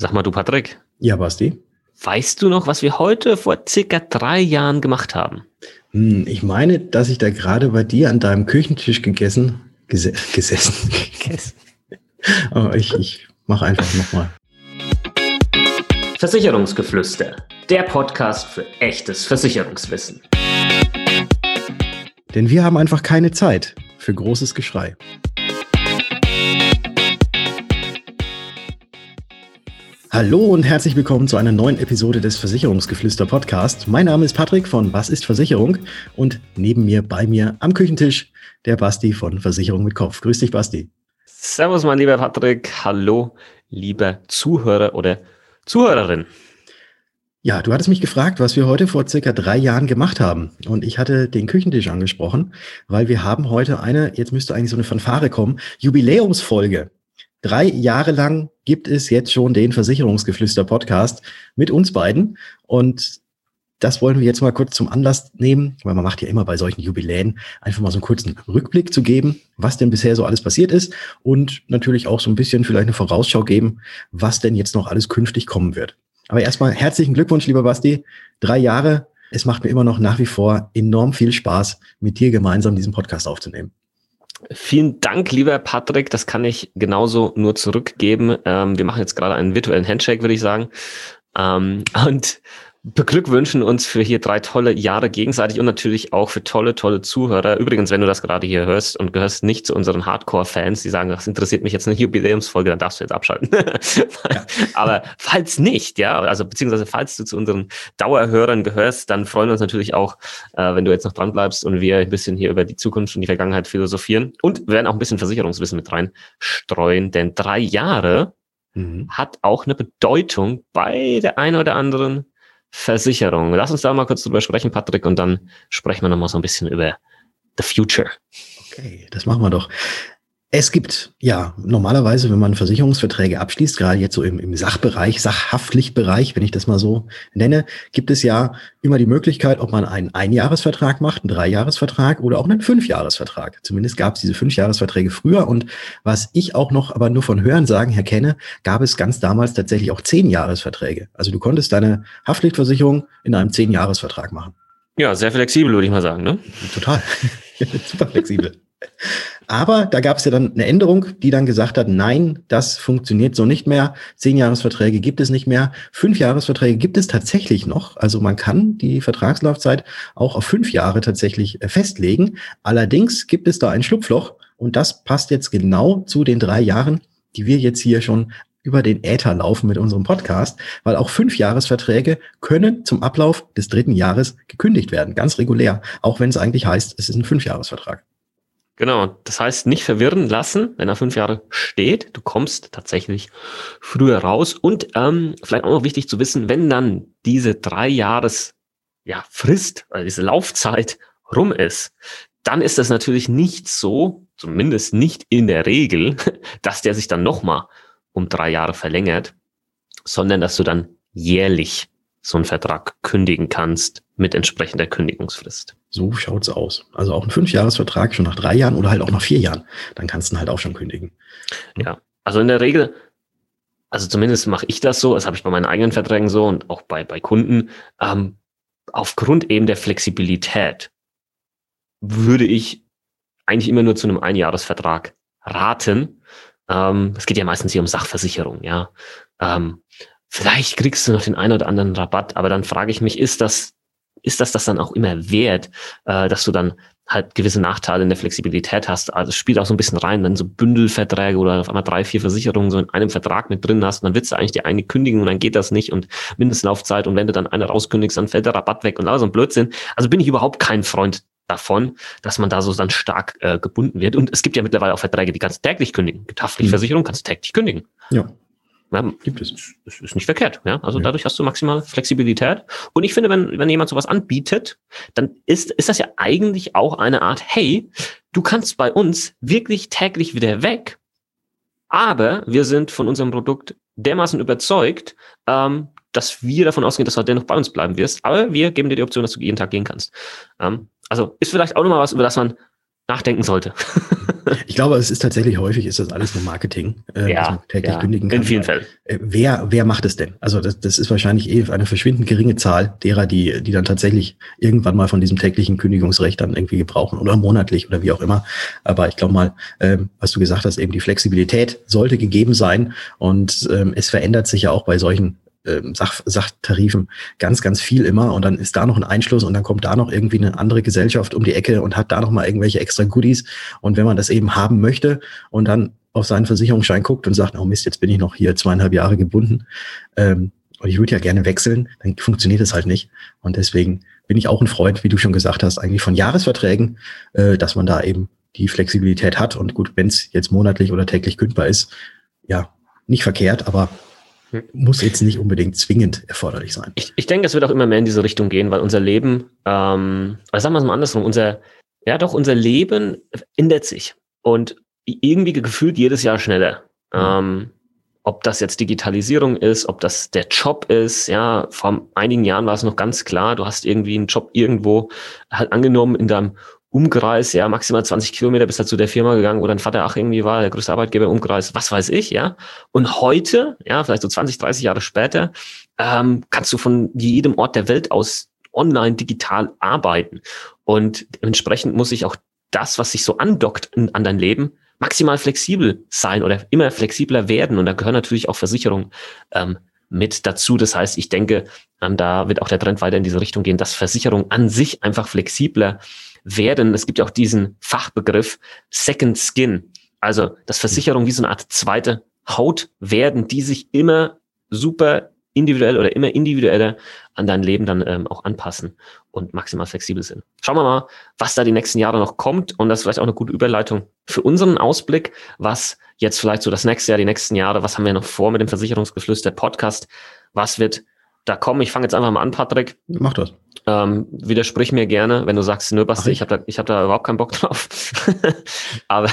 Sag mal du, Patrick. Ja, Basti. Weißt du noch, was wir heute vor circa drei Jahren gemacht haben? Hm, ich meine, dass ich da gerade bei dir an deinem Küchentisch gegessen, gese gesessen. Gegessen. Aber ich, ich mache einfach nochmal. Versicherungsgeflüster, der Podcast für echtes Versicherungswissen. Denn wir haben einfach keine Zeit für großes Geschrei. Hallo und herzlich willkommen zu einer neuen Episode des Versicherungsgeflüster Podcast. Mein Name ist Patrick von Was ist Versicherung und neben mir, bei mir am Küchentisch der Basti von Versicherung mit Kopf. Grüß dich, Basti. Servus, mein lieber Patrick. Hallo, lieber Zuhörer oder Zuhörerin. Ja, du hattest mich gefragt, was wir heute vor circa drei Jahren gemacht haben. Und ich hatte den Küchentisch angesprochen, weil wir haben heute eine, jetzt müsste eigentlich so eine Fanfare kommen, Jubiläumsfolge. Drei Jahre lang gibt es jetzt schon den Versicherungsgeflüster-Podcast mit uns beiden. Und das wollen wir jetzt mal kurz zum Anlass nehmen, weil man macht ja immer bei solchen Jubiläen einfach mal so einen kurzen Rückblick zu geben, was denn bisher so alles passiert ist und natürlich auch so ein bisschen vielleicht eine Vorausschau geben, was denn jetzt noch alles künftig kommen wird. Aber erstmal herzlichen Glückwunsch, lieber Basti. Drei Jahre. Es macht mir immer noch nach wie vor enorm viel Spaß, mit dir gemeinsam diesen Podcast aufzunehmen. Vielen Dank, lieber Patrick. Das kann ich genauso nur zurückgeben. Ähm, wir machen jetzt gerade einen virtuellen Handshake, würde ich sagen. Ähm, und beglückwünschen uns für hier drei tolle Jahre gegenseitig und natürlich auch für tolle, tolle Zuhörer. Übrigens, wenn du das gerade hier hörst und gehörst nicht zu unseren Hardcore-Fans, die sagen, das interessiert mich jetzt eine Jubiläumsfolge, dann darfst du jetzt abschalten. Ja. Aber falls nicht, ja, also beziehungsweise falls du zu unseren Dauerhörern gehörst, dann freuen wir uns natürlich auch, äh, wenn du jetzt noch dran bleibst und wir ein bisschen hier über die Zukunft und die Vergangenheit philosophieren und werden auch ein bisschen Versicherungswissen mit reinstreuen, denn drei Jahre mhm. hat auch eine Bedeutung bei der einen oder anderen Versicherung. Lass uns da mal kurz drüber sprechen, Patrick, und dann sprechen wir nochmal so ein bisschen über the future. Okay, das machen wir doch. Es gibt, ja, normalerweise, wenn man Versicherungsverträge abschließt, gerade jetzt so im, im Sachbereich, Sachhaftpflichtbereich, wenn ich das mal so nenne, gibt es ja immer die Möglichkeit, ob man einen Einjahresvertrag macht, einen Dreijahresvertrag oder auch einen Fünfjahresvertrag. Zumindest gab es diese Fünfjahresverträge früher und was ich auch noch aber nur von Hören sagen her kenne, gab es ganz damals tatsächlich auch Zehnjahresverträge. Also du konntest deine Haftpflichtversicherung in einem Zehnjahresvertrag machen. Ja, sehr flexibel, würde ich mal sagen, ne? Total. Super flexibel. Aber da gab es ja dann eine Änderung, die dann gesagt hat, nein, das funktioniert so nicht mehr. Zehn Jahresverträge gibt es nicht mehr. Fünf Jahresverträge gibt es tatsächlich noch. Also man kann die Vertragslaufzeit auch auf fünf Jahre tatsächlich äh, festlegen. Allerdings gibt es da ein Schlupfloch und das passt jetzt genau zu den drei Jahren, die wir jetzt hier schon über den Äther laufen mit unserem Podcast, weil auch fünf Jahresverträge können zum Ablauf des dritten Jahres gekündigt werden, ganz regulär, auch wenn es eigentlich heißt, es ist ein Fünfjahresvertrag. Genau, das heißt nicht verwirren lassen, wenn er fünf Jahre steht. Du kommst tatsächlich früher raus. Und ähm, vielleicht auch noch wichtig zu wissen, wenn dann diese drei Jahres ja, Frist, also diese Laufzeit rum ist, dann ist das natürlich nicht so, zumindest nicht in der Regel, dass der sich dann nochmal um drei Jahre verlängert, sondern dass du dann jährlich so einen Vertrag kündigen kannst mit entsprechender Kündigungsfrist. So schaut's aus. Also auch ein Fünfjahresvertrag schon nach drei Jahren oder halt auch nach vier Jahren. Dann kannst du ihn halt auch schon kündigen. Ja, also in der Regel, also zumindest mache ich das so, das habe ich bei meinen eigenen Verträgen so und auch bei, bei Kunden, ähm, aufgrund eben der Flexibilität würde ich eigentlich immer nur zu einem Einjahresvertrag raten. Ähm, es geht ja meistens hier um Sachversicherung, ja. Ähm, vielleicht kriegst du noch den einen oder anderen Rabatt, aber dann frage ich mich, ist das ist das das dann auch immer wert, äh, dass du dann halt gewisse Nachteile in der Flexibilität hast. Also es spielt auch so ein bisschen rein, wenn so Bündelverträge oder auf einmal drei, vier Versicherungen so in einem Vertrag mit drin hast, dann willst du eigentlich die eine kündigen und dann geht das nicht und Mindestlaufzeit und wenn du dann eine rauskündigst, dann fällt der Rabatt weg und alles so ein Blödsinn. Also bin ich überhaupt kein Freund davon, dass man da so dann stark äh, gebunden wird. Und es gibt ja mittlerweile auch Verträge, die kannst du täglich kündigen. Haftpflichtversicherung kannst du täglich kündigen. Ja. Ja, gibt es. Das ist nicht verkehrt. Ja? Also ja. dadurch hast du maximal Flexibilität. Und ich finde, wenn, wenn jemand sowas anbietet, dann ist, ist das ja eigentlich auch eine Art, hey, du kannst bei uns wirklich täglich wieder weg, aber wir sind von unserem Produkt dermaßen überzeugt, ähm, dass wir davon ausgehen, dass du dennoch bei uns bleiben wirst. Aber wir geben dir die Option, dass du jeden Tag gehen kannst. Ähm, also ist vielleicht auch nochmal was, über das man nachdenken sollte. ich glaube, es ist tatsächlich häufig, ist das alles nur Marketing, äh, ja, täglich ja, kündigen kann. In vielen Fällen. Äh, wer, wer macht es denn? Also das, das ist wahrscheinlich eh eine verschwindend geringe Zahl derer, die, die dann tatsächlich irgendwann mal von diesem täglichen Kündigungsrecht dann irgendwie gebrauchen oder monatlich oder wie auch immer. Aber ich glaube mal, ähm, was du gesagt hast, eben die Flexibilität sollte gegeben sein und ähm, es verändert sich ja auch bei solchen ähm, Sach Sachtarifen ganz, ganz viel immer und dann ist da noch ein Einschluss und dann kommt da noch irgendwie eine andere Gesellschaft um die Ecke und hat da noch mal irgendwelche extra Goodies und wenn man das eben haben möchte und dann auf seinen Versicherungsschein guckt und sagt, oh Mist, jetzt bin ich noch hier zweieinhalb Jahre gebunden ähm, und ich würde ja gerne wechseln, dann funktioniert es halt nicht und deswegen bin ich auch ein Freund, wie du schon gesagt hast, eigentlich von Jahresverträgen, äh, dass man da eben die Flexibilität hat und gut, wenn es jetzt monatlich oder täglich kündbar ist, ja, nicht verkehrt, aber muss jetzt nicht unbedingt zwingend erforderlich sein. Ich, ich denke, es wird auch immer mehr in diese Richtung gehen, weil unser Leben, ähm, also sagen wir es mal andersrum, unser, ja doch, unser Leben ändert sich und irgendwie gefühlt jedes Jahr schneller. Mhm. Ähm, ob das jetzt Digitalisierung ist, ob das der Job ist, ja, vor einigen Jahren war es noch ganz klar, du hast irgendwie einen Job irgendwo halt angenommen in deinem Umkreis, ja, maximal 20 Kilometer bis halt zu der Firma gegangen, wo dein Vater auch irgendwie war, der größte Arbeitgeber im Umkreis, was weiß ich, ja. Und heute, ja, vielleicht so 20, 30 Jahre später, ähm, kannst du von jedem Ort der Welt aus online digital arbeiten. Und entsprechend muss sich auch das, was sich so andockt an dein Leben, maximal flexibel sein oder immer flexibler werden. Und da gehören natürlich auch Versicherungen ähm, mit dazu. Das heißt, ich denke, ähm, da wird auch der Trend weiter in diese Richtung gehen, dass Versicherungen an sich einfach flexibler werden, es gibt ja auch diesen Fachbegriff Second Skin, also dass Versicherungen wie so eine Art zweite Haut werden, die sich immer super individuell oder immer individueller an dein Leben dann ähm, auch anpassen und maximal flexibel sind. Schauen wir mal, was da die nächsten Jahre noch kommt und das ist vielleicht auch eine gute Überleitung für unseren Ausblick, was jetzt vielleicht so das nächste Jahr, die nächsten Jahre, was haben wir noch vor mit dem Versicherungsgeflüster Podcast, was wird da kommen. Ich fange jetzt einfach mal an, Patrick. Mach das. Ähm, widersprich mir gerne, wenn du sagst, nö, Basti, ich habe da, ich hab da überhaupt keinen Bock drauf. aber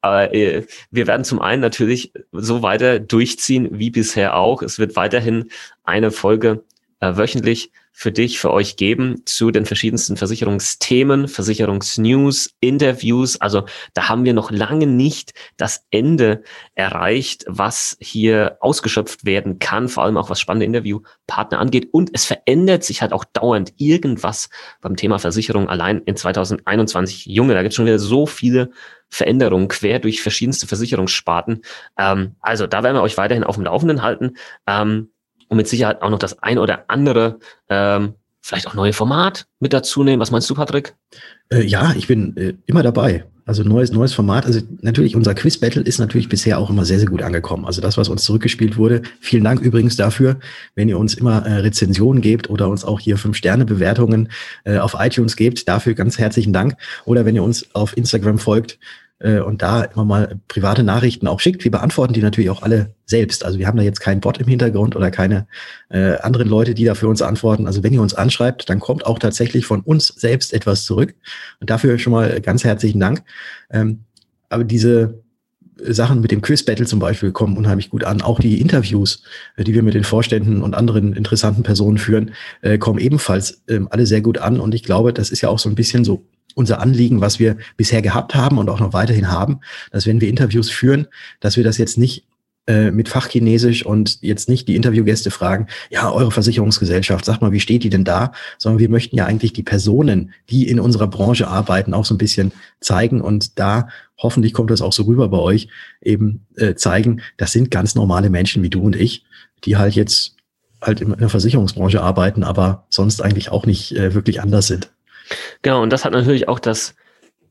aber äh, wir werden zum einen natürlich so weiter durchziehen wie bisher auch. Es wird weiterhin eine Folge äh, wöchentlich für dich, für euch geben zu den verschiedensten Versicherungsthemen, Versicherungsnews, Interviews. Also da haben wir noch lange nicht das Ende erreicht, was hier ausgeschöpft werden kann, vor allem auch was spannende Interviewpartner angeht. Und es verändert sich halt auch dauernd irgendwas beim Thema Versicherung allein in 2021. Junge, da gibt es schon wieder so viele Veränderungen quer durch verschiedenste Versicherungssparten. Ähm, also da werden wir euch weiterhin auf dem Laufenden halten. Ähm, und mit Sicherheit auch noch das ein oder andere, ähm, vielleicht auch neue Format mit dazu nehmen. Was meinst du, Patrick? Äh, ja, ich bin äh, immer dabei. Also neues, neues Format. Also natürlich, unser Quiz-Battle ist natürlich bisher auch immer sehr, sehr gut angekommen. Also das, was uns zurückgespielt wurde. Vielen Dank übrigens dafür, wenn ihr uns immer äh, Rezensionen gebt oder uns auch hier Fünf-Sterne-Bewertungen äh, auf iTunes gebt. Dafür ganz herzlichen Dank. Oder wenn ihr uns auf Instagram folgt, äh, und da immer mal private Nachrichten auch schickt. Wir beantworten die natürlich auch alle selbst. Also wir haben da jetzt keinen Bot im Hintergrund oder keine äh, anderen Leute, die da für uns antworten. Also wenn ihr uns anschreibt, dann kommt auch tatsächlich von uns selbst etwas zurück. Und dafür schon mal ganz herzlichen Dank. Ähm, aber diese Sachen mit dem Quiz-Battle zum Beispiel kommen unheimlich gut an. Auch die Interviews, äh, die wir mit den Vorständen und anderen interessanten Personen führen, äh, kommen ebenfalls ähm, alle sehr gut an. Und ich glaube, das ist ja auch so ein bisschen so unser Anliegen, was wir bisher gehabt haben und auch noch weiterhin haben, dass wenn wir Interviews führen, dass wir das jetzt nicht äh, mit Fachchinesisch und jetzt nicht die Interviewgäste fragen, ja, eure Versicherungsgesellschaft, sag mal, wie steht die denn da? Sondern wir möchten ja eigentlich die Personen, die in unserer Branche arbeiten, auch so ein bisschen zeigen und da hoffentlich kommt das auch so rüber bei euch, eben äh, zeigen, das sind ganz normale Menschen wie du und ich, die halt jetzt halt in der Versicherungsbranche arbeiten, aber sonst eigentlich auch nicht äh, wirklich anders sind. Genau, und das hat natürlich auch das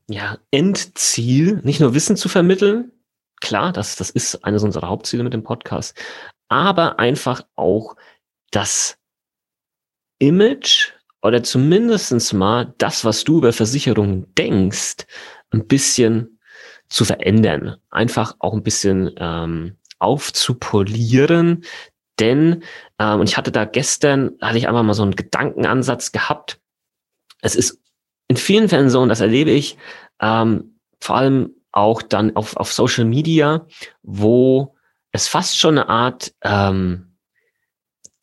ja, Endziel, nicht nur Wissen zu vermitteln, klar, das, das ist eines unserer Hauptziele mit dem Podcast, aber einfach auch das Image oder zumindestens mal das, was du über Versicherungen denkst, ein bisschen zu verändern. Einfach auch ein bisschen ähm, aufzupolieren. Denn, ähm, und ich hatte da gestern, hatte ich einfach mal so einen Gedankenansatz gehabt, es ist in vielen Fällen so, und das erlebe ich ähm, vor allem auch dann auf, auf Social Media, wo es fast schon eine Art ähm,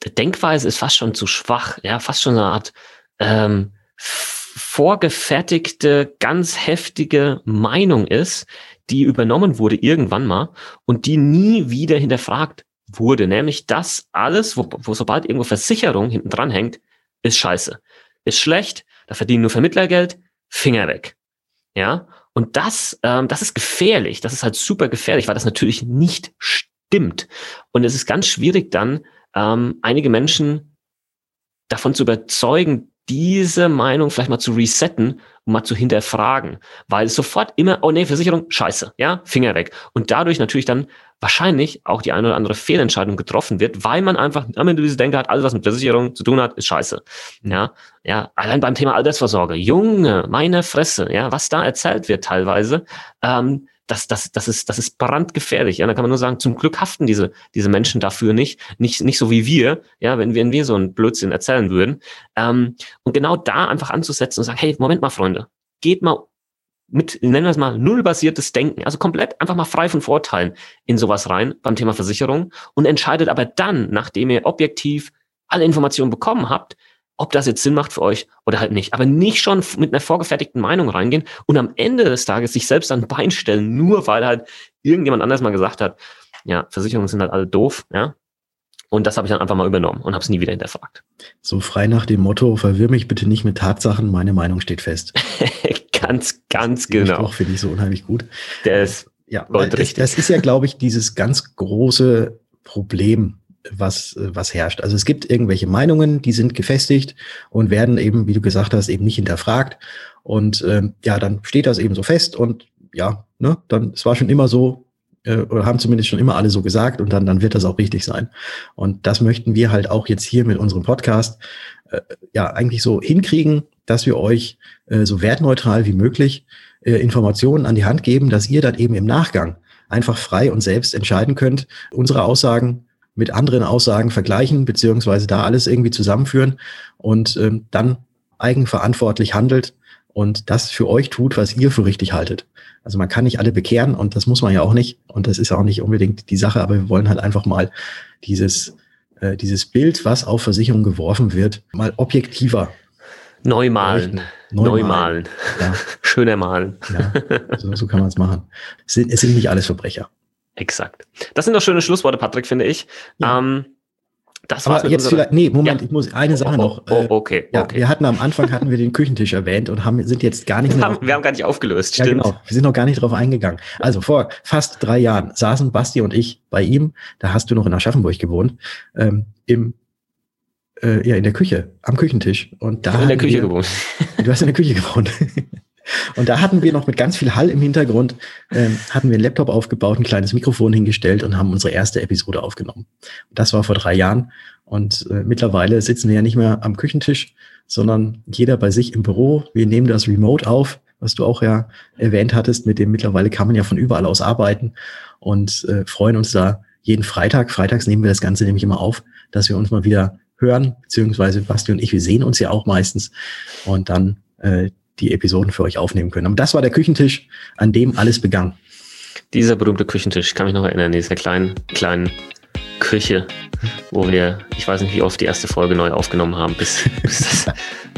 Denkweise ist fast schon zu schwach, ja, fast schon eine Art ähm, vorgefertigte, ganz heftige Meinung ist, die übernommen wurde irgendwann mal und die nie wieder hinterfragt wurde. Nämlich das alles, wo, wo sobald irgendwo Versicherung hinten dran hängt, ist scheiße. Ist schlecht, da verdienen nur Vermittler Geld, Finger weg. Ja, und das, ähm, das ist gefährlich. Das ist halt super gefährlich, weil das natürlich nicht stimmt. Und es ist ganz schwierig dann, ähm, einige Menschen davon zu überzeugen, diese Meinung vielleicht mal zu resetten und mal zu hinterfragen, weil sofort immer, oh nee, Versicherung, scheiße, ja, Finger weg. Und dadurch natürlich dann wahrscheinlich auch die eine oder andere Fehlentscheidung getroffen wird, weil man einfach immer diese Denke hat, alles was mit Versicherung zu tun hat, ist scheiße. Mhm. Ja, ja, allein beim Thema Altersvorsorge, Junge, meine Fresse, ja, was da erzählt wird teilweise, ähm, das, das, das, ist, das ist brandgefährlich. Ja, da kann man nur sagen, zum Glück haften diese, diese Menschen dafür nicht, nicht, nicht so wie wir, ja, wenn, wenn wir so einen Blödsinn erzählen würden. Ähm, und genau da einfach anzusetzen und sagen, hey, Moment mal, Freunde, geht mal mit, nennen wir es mal, nullbasiertes Denken, also komplett einfach mal frei von Vorteilen in sowas rein beim Thema Versicherung und entscheidet aber dann, nachdem ihr objektiv alle Informationen bekommen habt, ob das jetzt Sinn macht für euch oder halt nicht. Aber nicht schon mit einer vorgefertigten Meinung reingehen und am Ende des Tages sich selbst an Bein stellen, nur weil halt irgendjemand anders mal gesagt hat, ja, Versicherungen sind halt alle doof, ja. Und das habe ich dann einfach mal übernommen und habe es nie wieder hinterfragt. So frei nach dem Motto, verwirr mich bitte nicht mit Tatsachen, meine Meinung steht fest. ganz, ganz genau. Auch finde ich so unheimlich gut. Der ist ja, das, das ist ja, glaube ich, dieses ganz große Problem was, was herrscht. Also es gibt irgendwelche Meinungen, die sind gefestigt und werden eben, wie du gesagt hast, eben nicht hinterfragt. Und ähm, ja, dann steht das eben so fest und ja, ne, dann, es war schon immer so, äh, oder haben zumindest schon immer alle so gesagt und dann, dann wird das auch richtig sein. Und das möchten wir halt auch jetzt hier mit unserem Podcast äh, ja eigentlich so hinkriegen, dass wir euch äh, so wertneutral wie möglich äh, Informationen an die Hand geben, dass ihr dann eben im Nachgang einfach frei und selbst entscheiden könnt, unsere Aussagen mit anderen Aussagen vergleichen, beziehungsweise da alles irgendwie zusammenführen und ähm, dann eigenverantwortlich handelt und das für euch tut, was ihr für richtig haltet. Also man kann nicht alle bekehren und das muss man ja auch nicht und das ist auch nicht unbedingt die Sache, aber wir wollen halt einfach mal dieses, äh, dieses Bild, was auf Versicherung geworfen wird, mal objektiver Neumalen. Neumalen. Ja. Schöner malen. Ja, so, so kann man es machen. Es sind, es sind nicht alles Verbrecher. Exakt. Das sind doch schöne Schlussworte, Patrick, finde ich. Ja. Ähm, das Aber jetzt vielleicht, nee, Moment, ja. ich muss eine Sache oh, noch. Oh, oh, okay, ja, okay. Wir hatten am Anfang hatten wir den Küchentisch erwähnt und haben, sind jetzt gar nicht mehr. Haben, wir haben gar nicht aufgelöst, ja, stimmt. Genau, wir sind noch gar nicht drauf eingegangen. Also vor fast drei Jahren saßen Basti und ich bei ihm, da hast du noch in Aschaffenburg gewohnt, ähm, im äh, ja, in der Küche, am Küchentisch. Und da in der Küche wir, gewohnt. Du hast in der Küche gewohnt. Und da hatten wir noch mit ganz viel Hall im Hintergrund, ähm, hatten wir einen Laptop aufgebaut, ein kleines Mikrofon hingestellt und haben unsere erste Episode aufgenommen. Das war vor drei Jahren. Und äh, mittlerweile sitzen wir ja nicht mehr am Küchentisch, sondern jeder bei sich im Büro. Wir nehmen das remote auf, was du auch ja erwähnt hattest, mit dem mittlerweile kann man ja von überall aus arbeiten und äh, freuen uns da jeden Freitag. Freitags nehmen wir das Ganze nämlich immer auf, dass wir uns mal wieder hören, beziehungsweise Basti und ich, wir sehen uns ja auch meistens und dann äh, die Episoden für euch aufnehmen können. Aber das war der Küchentisch, an dem alles begann. Dieser berühmte Küchentisch, ich kann mich noch erinnern, dieser kleinen, kleinen Küche, wo wir, ich weiß nicht, wie oft die erste Folge neu aufgenommen haben, bis, bis, das,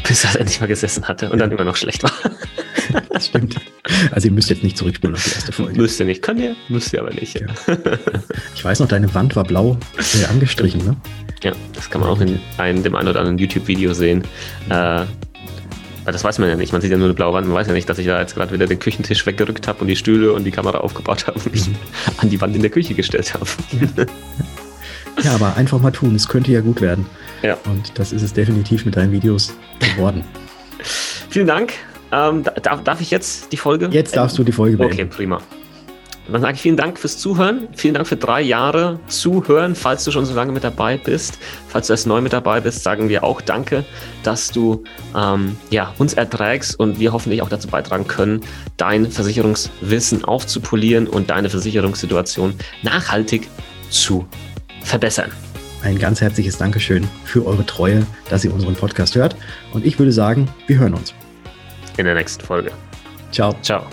bis das endlich mal gesessen hatte und dann immer noch schlecht war. Das stimmt. Also ihr müsst jetzt nicht zurückspulen auf die erste Folge. Müsst ihr nicht, könnt ihr, müsst ihr aber nicht. Ja. Ich weiß noch, deine Wand war blau äh, angestrichen, ne? Ja, das kann man auch in einem, dem einen oder anderen YouTube-Video sehen. Äh, das weiß man ja nicht. Man sieht ja nur eine blaue Wand. Man weiß ja nicht, dass ich da jetzt gerade wieder den Küchentisch weggerückt habe und die Stühle und die Kamera aufgebaut habe und mich an die Wand in der Küche gestellt habe. Ja. ja, aber einfach mal tun. Es könnte ja gut werden. Ja. Und das ist es definitiv mit deinen Videos geworden. Vielen Dank. Ähm, darf, darf ich jetzt die Folge? Jetzt darfst du die Folge beenden. Okay, prima. Dann sage ich vielen Dank fürs Zuhören. Vielen Dank für drei Jahre Zuhören. Falls du schon so lange mit dabei bist, falls du erst neu mit dabei bist, sagen wir auch Danke, dass du ähm, ja, uns erträgst und wir hoffentlich auch dazu beitragen können, dein Versicherungswissen aufzupolieren und deine Versicherungssituation nachhaltig zu verbessern. Ein ganz herzliches Dankeschön für eure Treue, dass ihr unseren Podcast hört. Und ich würde sagen, wir hören uns. In der nächsten Folge. Ciao. Ciao.